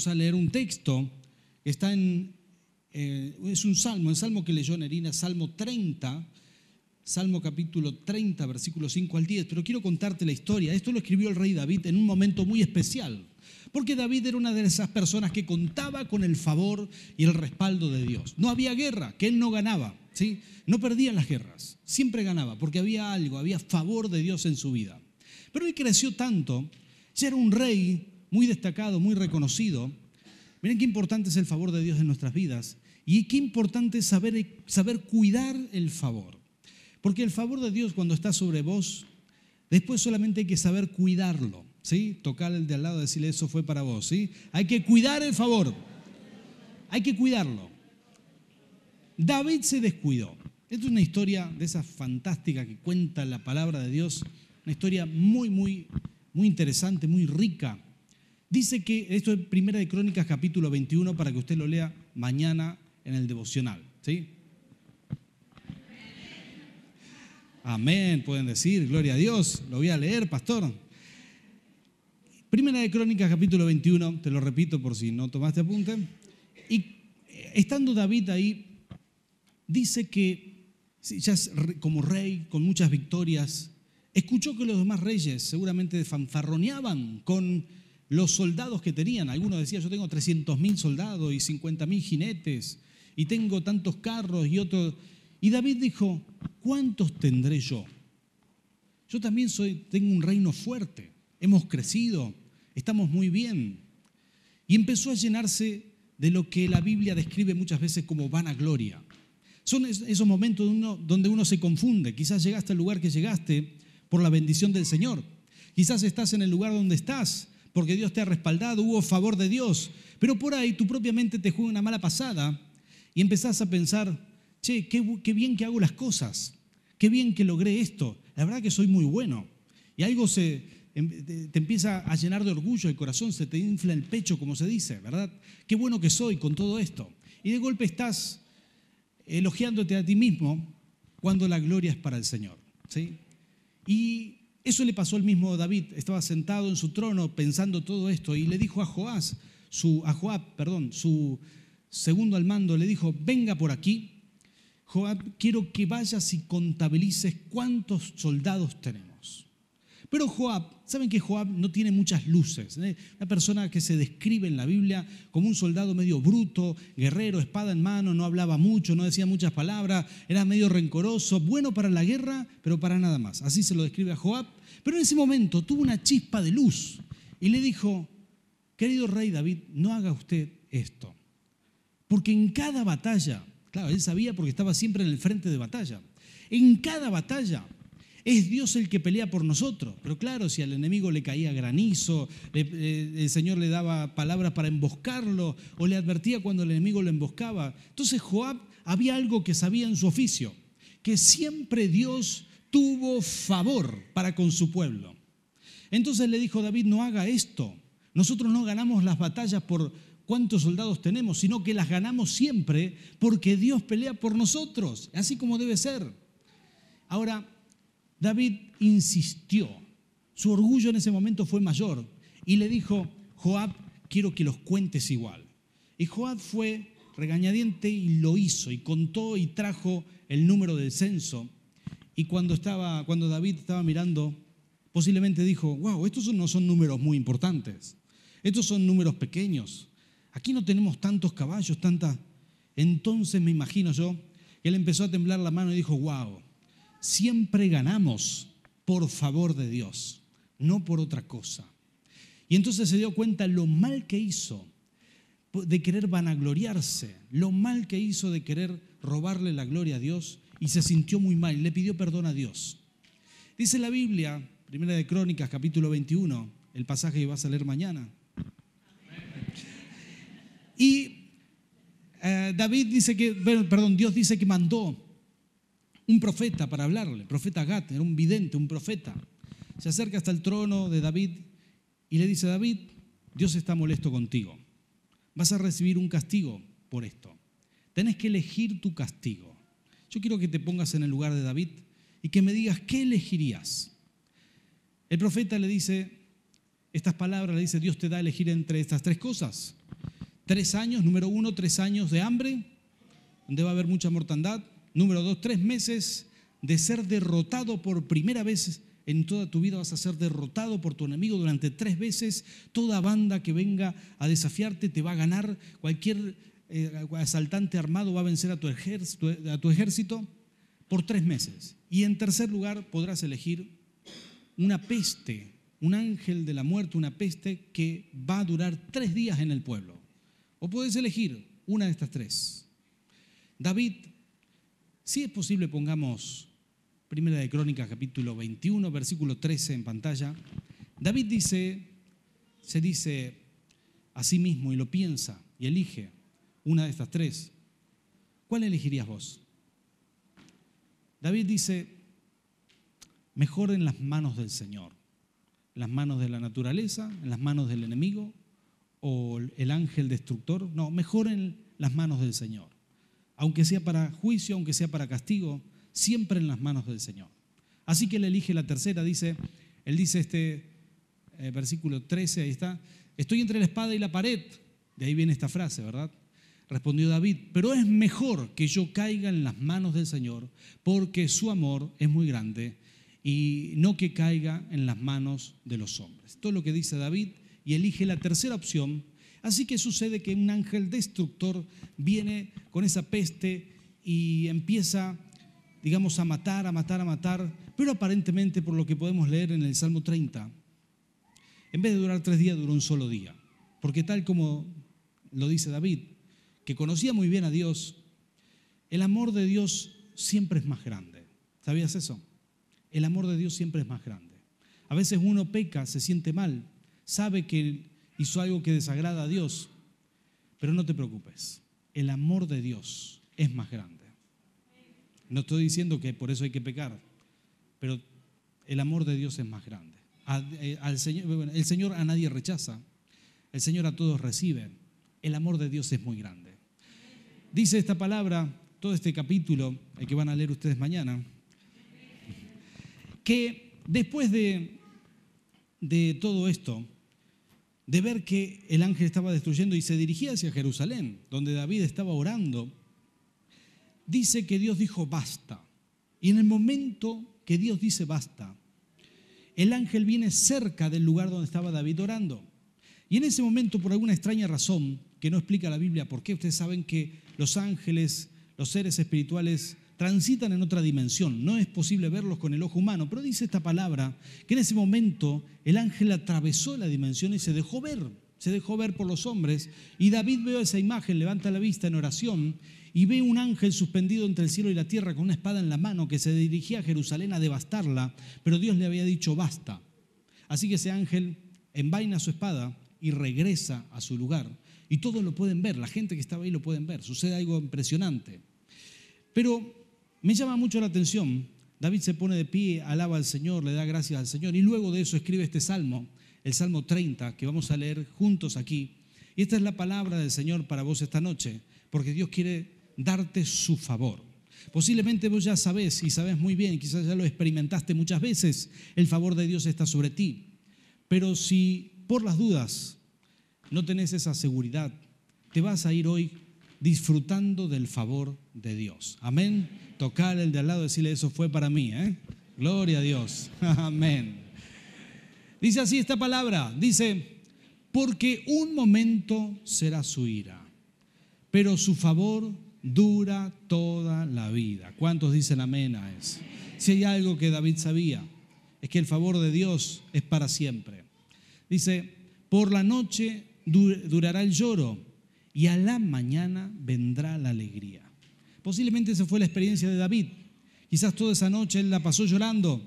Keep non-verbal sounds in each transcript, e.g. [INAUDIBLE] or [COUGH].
vamos a leer un texto está en, eh, es un salmo, el salmo que leyó Nerina, Salmo 30, Salmo capítulo 30, versículo 5 al 10, pero quiero contarte la historia. Esto lo escribió el rey David en un momento muy especial, porque David era una de esas personas que contaba con el favor y el respaldo de Dios. No había guerra, que él no ganaba, ¿sí? No perdía las guerras, siempre ganaba, porque había algo, había favor de Dios en su vida. Pero él creció tanto, ya era un rey muy destacado, muy reconocido. Miren qué importante es el favor de Dios en nuestras vidas y qué importante es saber, saber cuidar el favor. Porque el favor de Dios cuando está sobre vos, después solamente hay que saber cuidarlo, ¿sí? Tocar el de al lado decirle eso fue para vos, ¿sí? Hay que cuidar el favor. Hay que cuidarlo. David se descuidó. Esta es una historia de esa fantástica que cuenta la palabra de Dios, una historia muy, muy, muy interesante, muy rica. Dice que, esto es Primera de Crónicas capítulo 21 para que usted lo lea mañana en el devocional, ¿sí? Amén, pueden decir, gloria a Dios. Lo voy a leer, pastor. Primera de Crónicas, capítulo 21, te lo repito por si no tomaste apunte. Y estando David ahí, dice que ya como rey, con muchas victorias, escuchó que los demás reyes seguramente fanfarroneaban con los soldados que tenían. Algunos decían, yo tengo 300 mil soldados y 50 mil jinetes, y tengo tantos carros y otros y David dijo, ¿cuántos tendré yo? Yo también soy, tengo un reino fuerte, hemos crecido, estamos muy bien. Y empezó a llenarse de lo que la Biblia describe muchas veces como vanagloria. Son esos momentos donde uno se confunde. Quizás llegaste al lugar que llegaste por la bendición del Señor. Quizás estás en el lugar donde estás porque Dios te ha respaldado, hubo favor de Dios. Pero por ahí tu propia mente te juega una mala pasada y empezás a pensar, che, qué, bien que hago las cosas, qué bien que logré esto, la verdad que soy muy bueno. Y algo se, em, te empieza a llenar de orgullo el corazón, se te infla el pecho, como se dice, ¿verdad? Qué bueno que soy con todo esto. Y de golpe estás elogiándote a ti mismo cuando la gloria es para el Señor. ¿sí? Y eso le pasó al mismo David. Estaba sentado en su trono pensando todo esto y le dijo a Joás, su, Joab, perdón, su segundo al mando, le dijo, venga por aquí Joab, quiero que vayas y contabilices cuántos soldados tenemos. Pero Joab, saben que Joab no tiene muchas luces. ¿eh? Una persona que se describe en la Biblia como un soldado medio bruto, guerrero, espada en mano, no hablaba mucho, no decía muchas palabras, era medio rencoroso, bueno para la guerra, pero para nada más. Así se lo describe a Joab. Pero en ese momento tuvo una chispa de luz y le dijo, querido rey David, no haga usted esto. Porque en cada batalla Claro, él sabía porque estaba siempre en el frente de batalla. En cada batalla es Dios el que pelea por nosotros. Pero claro, si al enemigo le caía granizo, el Señor le daba palabras para emboscarlo o le advertía cuando el enemigo lo emboscaba. Entonces Joab había algo que sabía en su oficio, que siempre Dios tuvo favor para con su pueblo. Entonces le dijo David, no haga esto. Nosotros no ganamos las batallas por cuántos soldados tenemos, sino que las ganamos siempre porque Dios pelea por nosotros, así como debe ser. Ahora, David insistió, su orgullo en ese momento fue mayor y le dijo, Joab, quiero que los cuentes igual. Y Joab fue regañadiente y lo hizo y contó y trajo el número del censo. Y cuando, estaba, cuando David estaba mirando, posiblemente dijo, wow, estos no son números muy importantes, estos son números pequeños. Aquí no tenemos tantos caballos, tanta... Entonces me imagino yo que él empezó a temblar la mano y dijo, wow, siempre ganamos por favor de Dios, no por otra cosa. Y entonces se dio cuenta lo mal que hizo de querer vanagloriarse, lo mal que hizo de querer robarle la gloria a Dios y se sintió muy mal le pidió perdón a Dios. Dice la Biblia, Primera de Crónicas, capítulo 21, el pasaje que vas a leer mañana. Y eh, David dice que, perdón, Dios dice que mandó un profeta para hablarle, profeta Gat, era un vidente, un profeta. Se acerca hasta el trono de David y le dice, David, Dios está molesto contigo. Vas a recibir un castigo por esto. Tenés que elegir tu castigo. Yo quiero que te pongas en el lugar de David y que me digas qué elegirías. El profeta le dice estas palabras, le dice, Dios te da a elegir entre estas tres cosas Tres años, número uno, tres años de hambre, donde va a haber mucha mortandad. Número dos, tres meses de ser derrotado por primera vez en toda tu vida vas a ser derrotado por tu enemigo durante tres veces. Toda banda que venga a desafiarte te va a ganar. Cualquier eh, asaltante armado va a vencer a tu, a tu ejército por tres meses. Y en tercer lugar podrás elegir una peste, un ángel de la muerte, una peste que va a durar tres días en el pueblo. O puedes elegir una de estas tres. David, si es posible pongamos Primera de Crónicas capítulo 21, versículo 13 en pantalla. David dice, se dice a sí mismo y lo piensa y elige una de estas tres. ¿Cuál elegirías vos? David dice, mejor en las manos del Señor, las manos de la naturaleza, en las manos del enemigo o el ángel destructor. No, mejor en las manos del Señor. Aunque sea para juicio, aunque sea para castigo, siempre en las manos del Señor. Así que él elige la tercera, dice, él dice este eh, versículo 13, ahí está, estoy entre la espada y la pared, de ahí viene esta frase, ¿verdad? Respondió David, pero es mejor que yo caiga en las manos del Señor, porque su amor es muy grande, y no que caiga en las manos de los hombres. Todo lo que dice David, y elige la tercera opción. Así que sucede que un ángel destructor viene con esa peste y empieza digamos, a matar, a matar, a matar, pero aparentemente por lo que podemos leer en el Salmo 30, en vez de durar tres días, duró un solo día. Porque tal como lo dice David, que conocía muy bien a Dios, el amor de Dios siempre es más grande. ¿Sabías eso? El amor de Dios siempre es más grande. A veces uno peca, se siente mal, sabe que hizo algo que desagrada a Dios, pero no te preocupes, el amor de Dios es más grande. No estoy diciendo que por eso hay que pecar, pero el amor de Dios es más grande. Eh, el Señor a nadie rechaza, el Señor a todos recibe. El amor de Dios es muy grande. Dice esta palabra, todo este capítulo, el que van a leer ustedes mañana, que después de, de todo esto, de ver que el ángel estaba destruyendo y se dirigía hacia Jerusalén, donde David estaba orando, dice que Dios dijo basta. Y en el momento que Dios dice basta, el ángel viene cerca del lugar donde estaba David orando. Y en ese momento, por alguna extraña razón que no explica la Biblia por qué, ustedes saben que los ángeles, los seres espirituales, transitan en otra dimensión. No es posible verlos con el ojo humano, pero dice esta palabra que en ese momento el ángel atravesó la dimensión y se dejó ver, se dejó ver por los hombres. Y David veo esa imagen, levanta la vista en oración y ve un ángel suspendido entre el cielo y la tierra con una espada en la mano que se dirigía a Jerusalén a devastarla, pero Dios le había dicho basta. Así que ese ángel envaina su espada y regresa a su lugar. Y todos lo pueden ver, la gente que estaba ahí lo pueden ver. Sucede algo impresionante. Pero me llama mucho la atención. David se pone de pie, alaba al Señor, le da gracias al Señor y luego de eso escribe este salmo, el Salmo 30, que vamos a leer juntos aquí. Y esta es la palabra del Señor para vos esta noche, porque Dios quiere darte su favor. Posiblemente vos ya sabés y sabés muy bien, quizás ya lo experimentaste muchas veces, el favor de Dios está sobre ti. Pero si por las dudas no tenés esa seguridad, te vas a ir hoy disfrutando del favor de Dios. Amén. Tocar el de al lado, decirle eso fue para mí. ¿eh? Gloria a Dios. [LAUGHS] Amén. Dice así esta palabra, dice, porque un momento será su ira, pero su favor dura toda la vida. ¿Cuántos dicen amén a eso? Si hay algo que David sabía, es que el favor de Dios es para siempre. Dice, por la noche durará el lloro y a la mañana vendrá la alegría. Posiblemente esa fue la experiencia de David. Quizás toda esa noche él la pasó llorando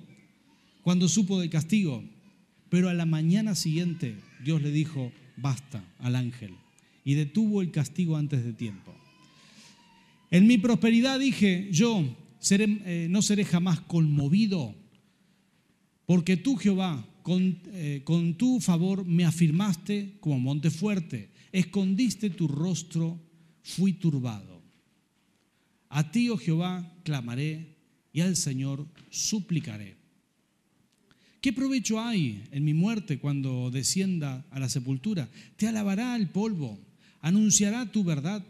cuando supo del castigo, pero a la mañana siguiente Dios le dijo, basta al ángel, y detuvo el castigo antes de tiempo. En mi prosperidad dije, yo eh, no seré jamás conmovido, porque tú, Jehová, con, eh, con tu favor me afirmaste como monte fuerte, escondiste tu rostro, fui turbado. A ti, oh Jehová, clamaré y al Señor suplicaré. ¿Qué provecho hay en mi muerte cuando descienda a la sepultura? Te alabará el polvo anunciará tu verdad.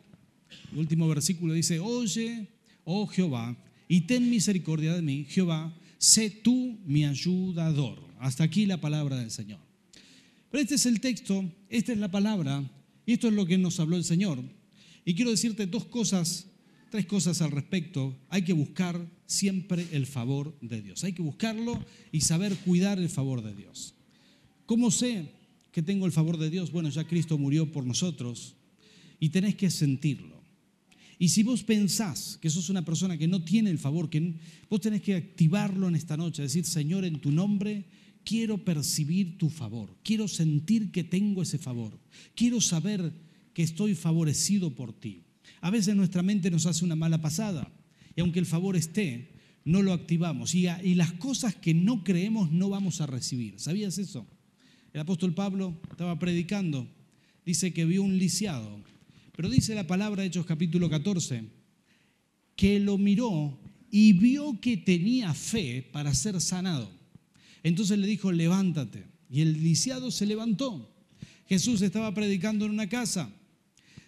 El último versículo dice, oye, oh Jehová, y ten misericordia de mí, Jehová, sé tú mi ayudador. Hasta aquí la palabra del Señor. Pero este es el texto, esta es la palabra, y esto es lo que nos habló el Señor. Y quiero decirte dos cosas, tres cosas al respecto. Hay que buscar siempre el favor de Dios. Hay que buscarlo y saber cuidar el favor de Dios. ¿Cómo sé que tengo el favor de Dios? Bueno, ya Cristo murió por nosotros y tenés que sentirlo. Y si vos pensás que sos una persona que no tiene el favor, vos tenés que activarlo en esta noche, decir, Señor, en tu nombre quiero percibir tu favor, quiero sentir que tengo ese favor, quiero saber que estoy favorecido por ti. A veces nuestra mente nos hace una mala pasada y aunque el favor esté, no lo activamos y, las cosas que no creemos no vamos a recibir. ¿Sabías eso? El apóstol Pablo estaba predicando, dice que vio un lisiado, pero dice la palabra Hechos capítulo 14, que lo miró y vio que tenía fe para ser sanado. Entonces le dijo, levántate. Y el lisiado se levantó. Jesús estaba predicando en una casa.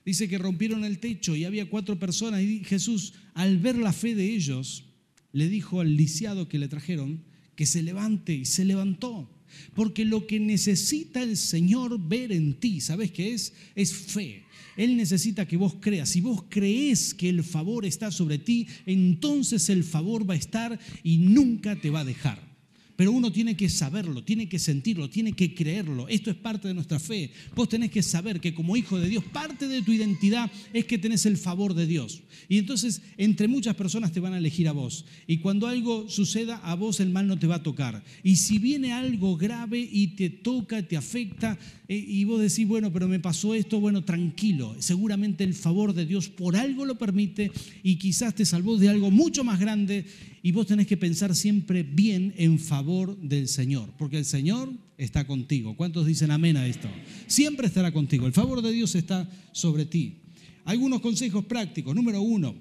Dice que rompieron el techo y había cuatro personas. Y Jesús, al ver la fe de ellos, le dijo al lisiado que le trajeron que se levante y se levantó. Porque lo que necesita el Señor ver en ti, ¿sabes qué es? Es fe. Él necesita que vos creas. Si vos crees que el favor está sobre ti, entonces el favor va a estar y nunca te va a dejar. Pero uno tiene que saberlo, tiene que sentirlo, tiene que creerlo. Esto es parte de nuestra fe. Vos tenés que saber que como hijo de Dios, parte de tu identidad es que tenés el favor de Dios. Y entonces entre muchas personas te van a elegir a vos. Y cuando algo suceda, a vos el mal no te va a tocar. Y si viene algo grave y te toca, te afecta, eh, y vos decís, bueno, pero me pasó esto, bueno, tranquilo. Seguramente el favor de Dios por algo lo permite y quizás te salvó de algo mucho más grande y vos tenés que pensar siempre bien en favor del Señor, porque el Señor está contigo. ¿Cuántos dicen amén a esto? Siempre estará contigo. El favor de Dios está sobre ti. Algunos consejos prácticos. Número uno,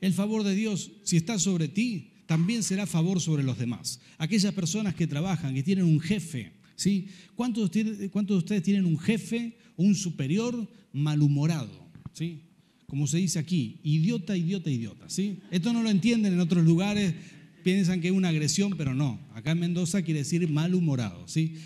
el favor de Dios, si está sobre ti, también será favor sobre los demás. Aquellas personas que trabajan, que tienen un jefe, ¿sí? ¿Cuántos, ¿Cuántos de ustedes tienen un jefe, un superior malhumorado? ¿sí? Como se dice aquí, idiota, idiota, idiota. ¿sí? Esto no lo entienden en otros lugares, piensan que es una agresión, pero no. Acá en Mendoza quiere decir malhumorado. ¿sí?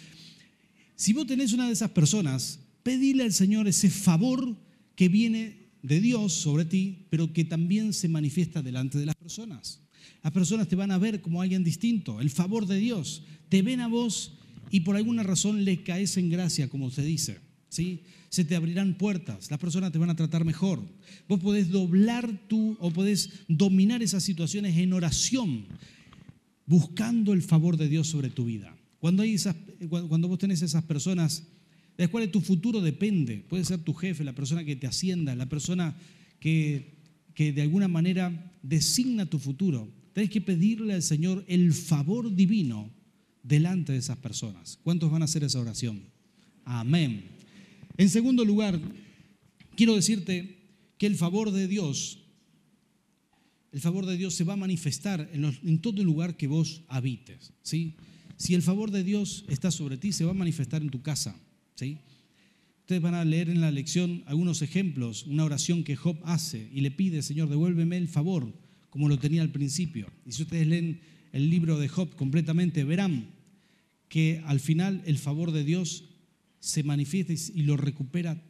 Si vos tenés una de esas personas, pedile al Señor ese favor que viene de Dios sobre ti, pero que también se manifiesta delante de las personas. Las personas te van a ver como alguien distinto, el favor de Dios. Te ven a vos y por alguna razón le caes en gracia, como se dice. ¿Sí? Se te abrirán puertas, las personas te van a tratar mejor. Vos podés doblar tú o podés dominar esas situaciones en oración, buscando el favor de Dios sobre tu vida. Cuando, hay esas, cuando vos tenés esas personas de las cuales tu futuro depende, puede ser tu jefe, la persona que te ascienda, la persona que, que de alguna manera designa tu futuro, tenés que pedirle al Señor el favor divino delante de esas personas. ¿Cuántos van a hacer esa oración? Amén. En segundo lugar, quiero decirte que el favor de Dios, el favor de Dios se va a manifestar en, todo lugar que vos habites. ¿sí? Si el favor de Dios está sobre ti, se va a manifestar en tu casa. ¿sí? Ustedes van a leer en la lección algunos ejemplos, una oración que Job hace y le pide, Señor, devuélveme el favor, como lo tenía al principio. Y si ustedes leen el libro de Job completamente, verán que al final el favor de Dios se manifiesta y lo recupera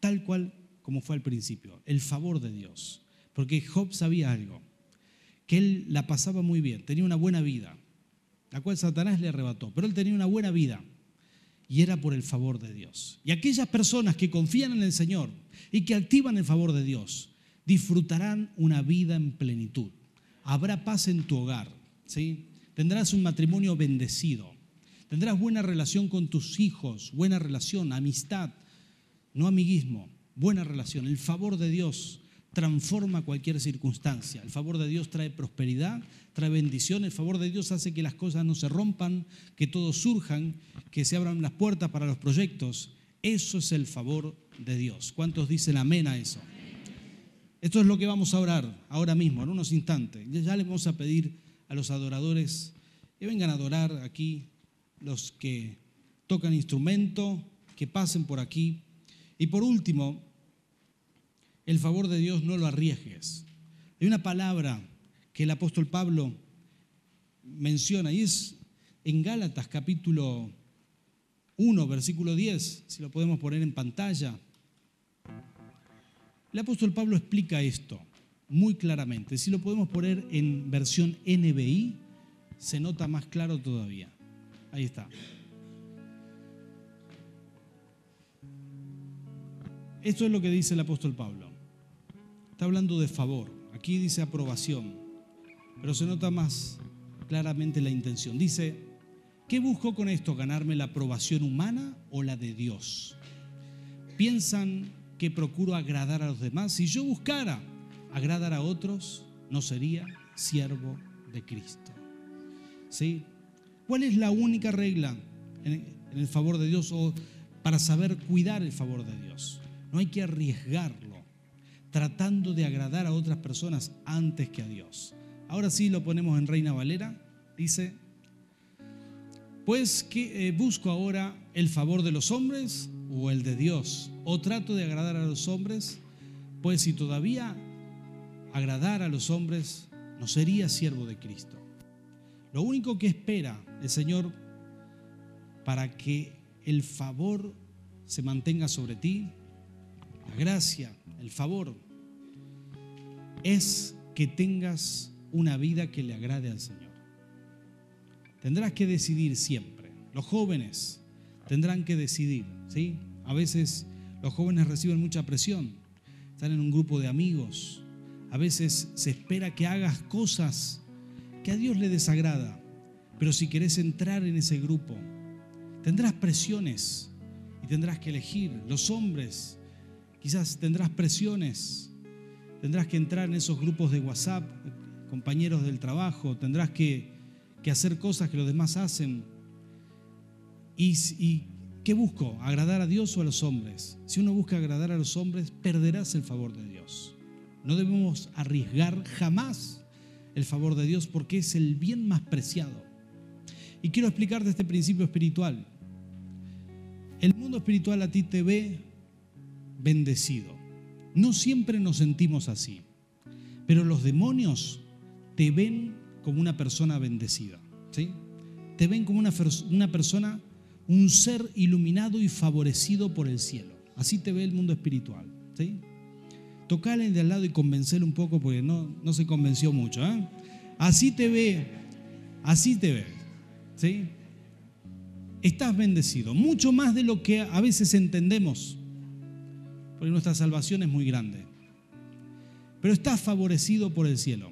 tal cual como fue al principio, el favor de Dios. Porque Job sabía algo, que él la pasaba muy bien, tenía una buena vida, la cual Satanás le arrebató, pero él tenía una buena vida y era por el favor de Dios. Y aquellas personas que confían en el Señor y que activan el favor de Dios, disfrutarán una vida en plenitud. Habrá paz en tu hogar, ¿sí? Tendrás un matrimonio bendecido. Tendrás buena relación con tus hijos, buena relación, amistad, no amiguismo, buena relación. El favor de Dios transforma cualquier circunstancia. El favor de Dios trae prosperidad, trae bendición. El favor de Dios hace que las cosas no se rompan, que todos surjan, que se abran las puertas para los proyectos. Eso es el favor de Dios. ¿Cuántos dicen amén a eso? Esto es lo que vamos a orar ahora mismo, en unos instantes. Ya le vamos a pedir a los adoradores que vengan a adorar aquí los que tocan instrumento, que pasen por aquí Y por último, el favor de Dios no lo arriesgues. Hay una palabra que el apóstol Pablo menciona y es en Gálatas capítulo 1, versículo 10, si lo podemos poner en pantalla. El apóstol Pablo explica esto muy claramente. Si lo podemos poner en versión NBI, se nota más claro todavía. Ahí está. Esto es lo que dice el apóstol Pablo. Está hablando de favor. Aquí dice aprobación, pero se nota más claramente la intención. Dice, ¿qué busco con esto? ¿Ganarme la aprobación humana o la de Dios? ¿Piensan que procuro agradar a los demás? Si yo buscara agradar a otros, no sería siervo de Cristo. ¿Sí? ¿Cuál es la única regla en el favor de Dios o para saber cuidar el favor de Dios? No hay que arriesgarlo tratando de agradar a otras personas antes que a Dios. Ahora sí lo ponemos en Reina Valera. Dice, pues que eh, busco ahora el favor de los hombres o el de Dios, o trato de agradar a los hombres, pues si todavía agradar a los hombres, no sería siervo de Cristo. Lo único que espera el Señor para que el favor se mantenga sobre ti, la gracia, el favor, es que tengas una vida que le agrade al Señor. Tendrás que decidir siempre. Los jóvenes tendrán que decidir, ¿sí? A veces los jóvenes reciben mucha presión. Están en un grupo de amigos. A veces se espera que hagas cosas que a Dios le desagrada. Pero si querés entrar en ese grupo, tendrás presiones y tendrás que elegir. Los hombres, quizás tendrás presiones. Tendrás que entrar en esos grupos de WhatsApp, compañeros del trabajo. Tendrás que, hacer cosas que los demás hacen. Y, y ¿Qué busco? ¿Agradar a Dios o a los hombres? Si uno busca agradar a los hombres, perderás el favor de Dios. No debemos arriesgar jamás el favor de Dios porque es el bien más preciado. Y quiero explicarte este principio espiritual. El mundo espiritual a ti te ve bendecido. No siempre nos sentimos así, pero los demonios te ven como una persona bendecida. ¿sí? Te ven como una, una persona un ser iluminado y favorecido por el cielo. Así te ve el mundo espiritual. ¿sí? Tocale de al lado y convencerle un poco porque no, no se convenció mucho. ¿eh? Así te ve, así te ve. ¿sí? Estás bendecido, mucho más de lo que a veces entendemos, porque nuestra salvación es muy grande. Pero estás favorecido por el cielo.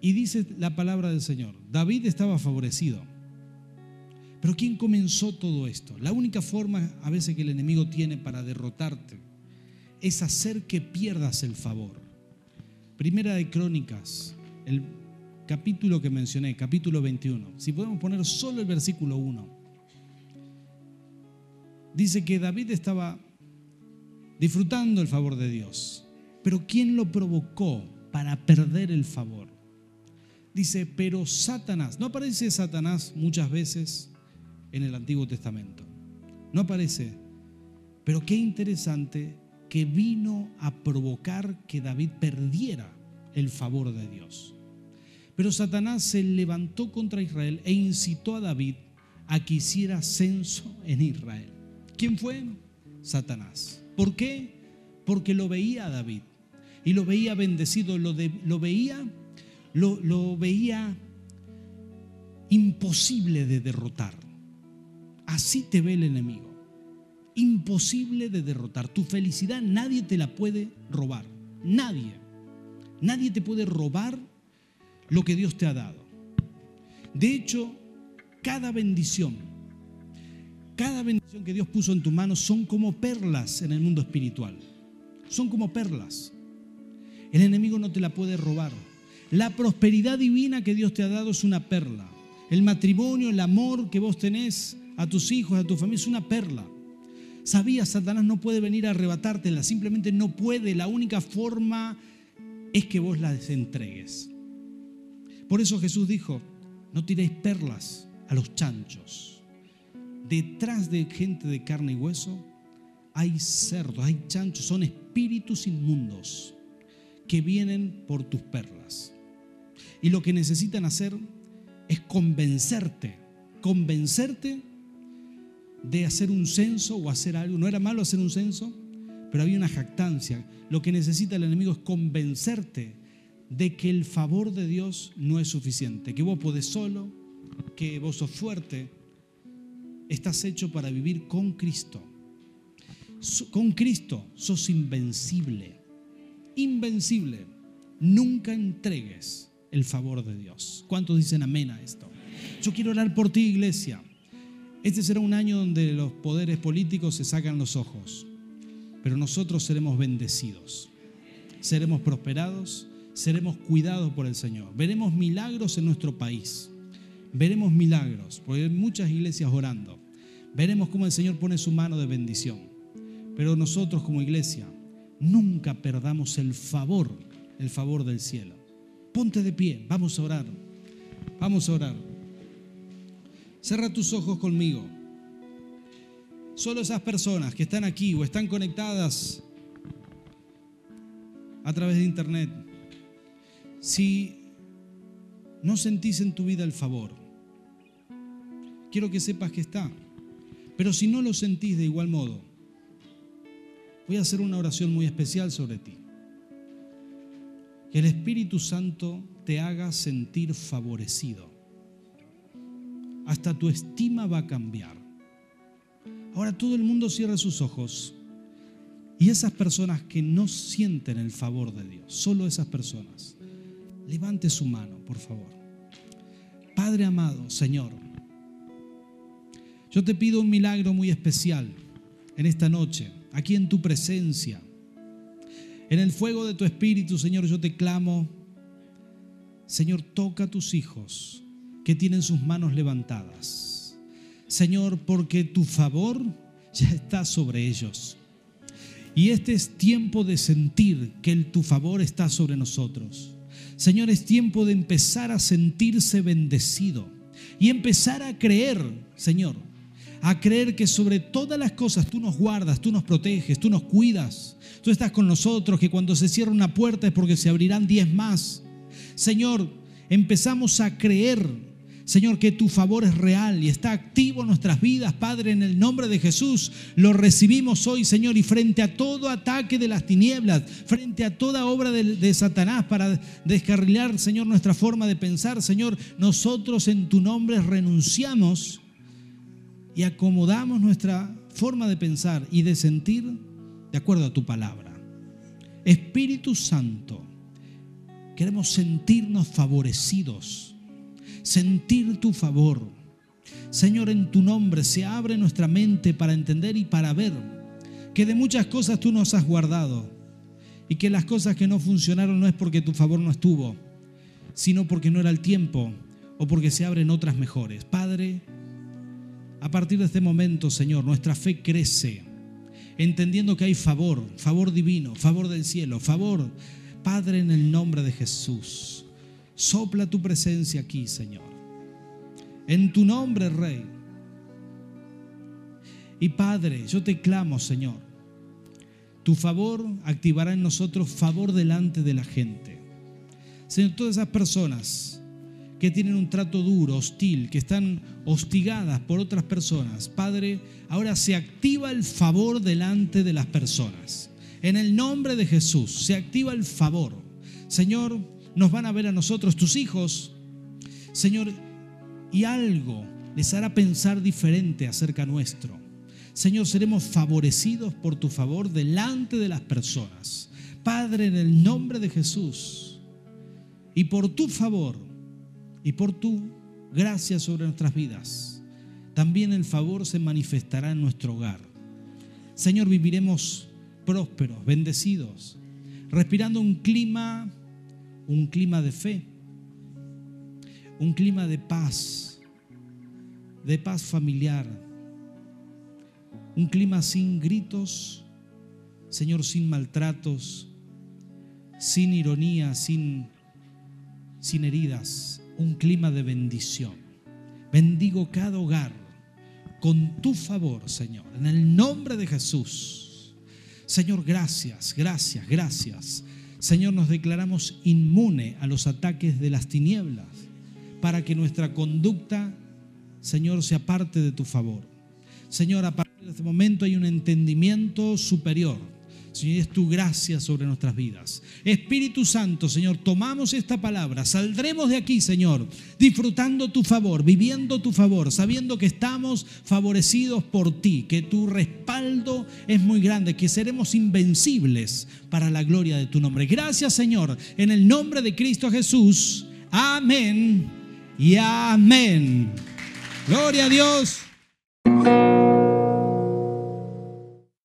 Y dice la palabra del Señor, David estaba favorecido. Pero ¿quién comenzó todo esto? La única forma a veces que el enemigo tiene para derrotarte es hacer que pierdas el favor. Primera de Crónicas, el capítulo que mencioné, capítulo 21. Si podemos poner solo el versículo 1. Dice que David estaba disfrutando el favor de Dios. Pero ¿quién lo provocó para perder el favor? Dice, pero Satanás, ¿no aparece Satanás muchas veces? en el Antiguo Testamento. No aparece. Pero qué interesante que vino a provocar que David perdiera el favor de Dios. Pero Satanás se levantó contra Israel e incitó a David a que hiciera censo en Israel. ¿Quién fue? Satanás. ¿Por qué? Porque lo veía a David y lo veía bendecido, lo, veía, lo veía imposible de derrotar. Así te ve el enemigo. Imposible de derrotar. Tu felicidad nadie te la puede robar. Nadie. Nadie te puede robar lo que Dios te ha dado. De hecho, cada bendición, cada bendición que Dios puso en tu mano son como perlas en el mundo espiritual. Son como perlas. El enemigo no te la puede robar. La prosperidad divina que Dios te ha dado es una perla. El matrimonio, el amor que vos tenés, a tus hijos, a tu familia, es una perla. Sabías, Satanás no puede venir a arrebatártela, simplemente no puede. La única forma es que vos la desentregues. Por eso Jesús dijo, no tiréis perlas a los chanchos. detrás de gente de carne y hueso hay cerdos, hay chanchos, son espíritus inmundos que vienen por tus perlas. Y lo que necesitan hacer es convencerte, convencerte de hacer un censo o hacer algo. No era malo hacer un censo, pero había una jactancia. Lo que necesita el enemigo es convencerte de que el favor de Dios no es suficiente, que vos podés solo, que vos sos fuerte, estás hecho para vivir con Cristo. Con Cristo sos invencible, invencible. Nunca entregues el favor de Dios. ¿Cuántos dicen amén a esto? Yo quiero orar por ti, iglesia. Este será un año donde los poderes políticos se sacan los ojos, pero nosotros seremos bendecidos, seremos prosperados, seremos cuidados por el Señor. Veremos milagros en nuestro país, veremos milagros, porque hay muchas iglesias orando. Veremos cómo el Señor pone su mano de bendición. Pero nosotros como iglesia nunca perdamos el favor, el favor del cielo. Ponte de pie, vamos a orar. Vamos a orar. Cierra tus ojos conmigo. Solo esas personas que están aquí o están conectadas a través de internet, si no sentís en tu vida el favor, quiero que sepas que está. Pero si no lo sentís de igual modo, voy a hacer una oración muy especial sobre ti. Que el Espíritu Santo te haga sentir favorecido hasta tu estima va a cambiar. Ahora todo el mundo cierra sus ojos y esas personas que no sienten el favor de Dios, solo esas personas, levante su mano, por favor. Padre amado, Señor, yo te pido un milagro muy especial en esta noche, aquí en tu presencia. En el fuego de tu espíritu, Señor, yo te clamo, Señor, toca a tus hijos que tienen sus manos levantadas. Señor, porque tu favor ya está sobre ellos. Y este es tiempo de sentir que el, tu favor está sobre nosotros. Señor, es tiempo de empezar a sentirse bendecido y empezar a creer, Señor, a creer que sobre todas las cosas tú nos guardas, tú nos proteges, tú nos cuidas, tú estás con nosotros, que cuando se cierra una puerta es porque se abrirán diez más. Señor, empezamos a creer Señor, que tu favor es real y está activo en nuestras vidas, Padre, en el nombre de Jesús. Lo recibimos hoy, Señor, y frente a todo ataque de las tinieblas, frente a toda obra de, Satanás para descarrilar, Señor, nuestra forma de pensar, Señor, nosotros en tu nombre renunciamos y acomodamos nuestra forma de pensar y de sentir de acuerdo a tu palabra. Espíritu Santo, queremos sentirnos favorecidos sentir tu favor. Señor, en tu nombre se abre nuestra mente para entender y para ver que de muchas cosas tú nos has guardado y que las cosas que no funcionaron no es porque tu favor no estuvo, sino porque no era el tiempo o porque se abren otras mejores. Padre, a partir de este momento, Señor, nuestra fe crece, entendiendo que hay favor, favor divino, favor del cielo, favor, Padre, en el nombre de Jesús. Sopla tu presencia aquí, Señor. En tu nombre, Rey. Y Padre, yo te clamo, Señor. Tu favor activará en nosotros favor delante de la gente. Señor, todas esas personas que tienen un trato duro, hostil, que están hostigadas por otras personas, Padre, ahora se activa el favor delante de las personas. En el nombre de Jesús se activa el favor. Señor, nos van a ver a nosotros, tus hijos, Señor, y algo les hará pensar diferente acerca nuestro. Señor, seremos favorecidos por tu favor delante de las personas. Padre, en el nombre de Jesús, y por tu favor y por tu gracia sobre nuestras vidas, también el favor se manifestará en nuestro hogar. Señor, viviremos prósperos, bendecidos, respirando un clima un clima de fe, un clima de paz, de paz familiar, un clima sin gritos, Señor, sin maltratos, sin ironía, sin, sin heridas, un clima de bendición. Bendigo cada hogar con tu favor, Señor, en el nombre de Jesús. Señor, gracias, gracias, gracias. Señor, nos declaramos inmune a los ataques de las tinieblas para que nuestra conducta, Señor, sea parte de tu favor. Señor, a partir de este momento hay un entendimiento superior Señor, es tu gracia sobre nuestras vidas. Espíritu Santo, Señor, tomamos esta palabra, saldremos de aquí, Señor, disfrutando tu favor, viviendo tu favor, sabiendo que estamos favorecidos por ti, que tu respaldo es muy grande, que seremos invencibles para la gloria de tu nombre. Gracias, Señor, en el nombre de Cristo Jesús. Amén y amén. Gloria a Dios.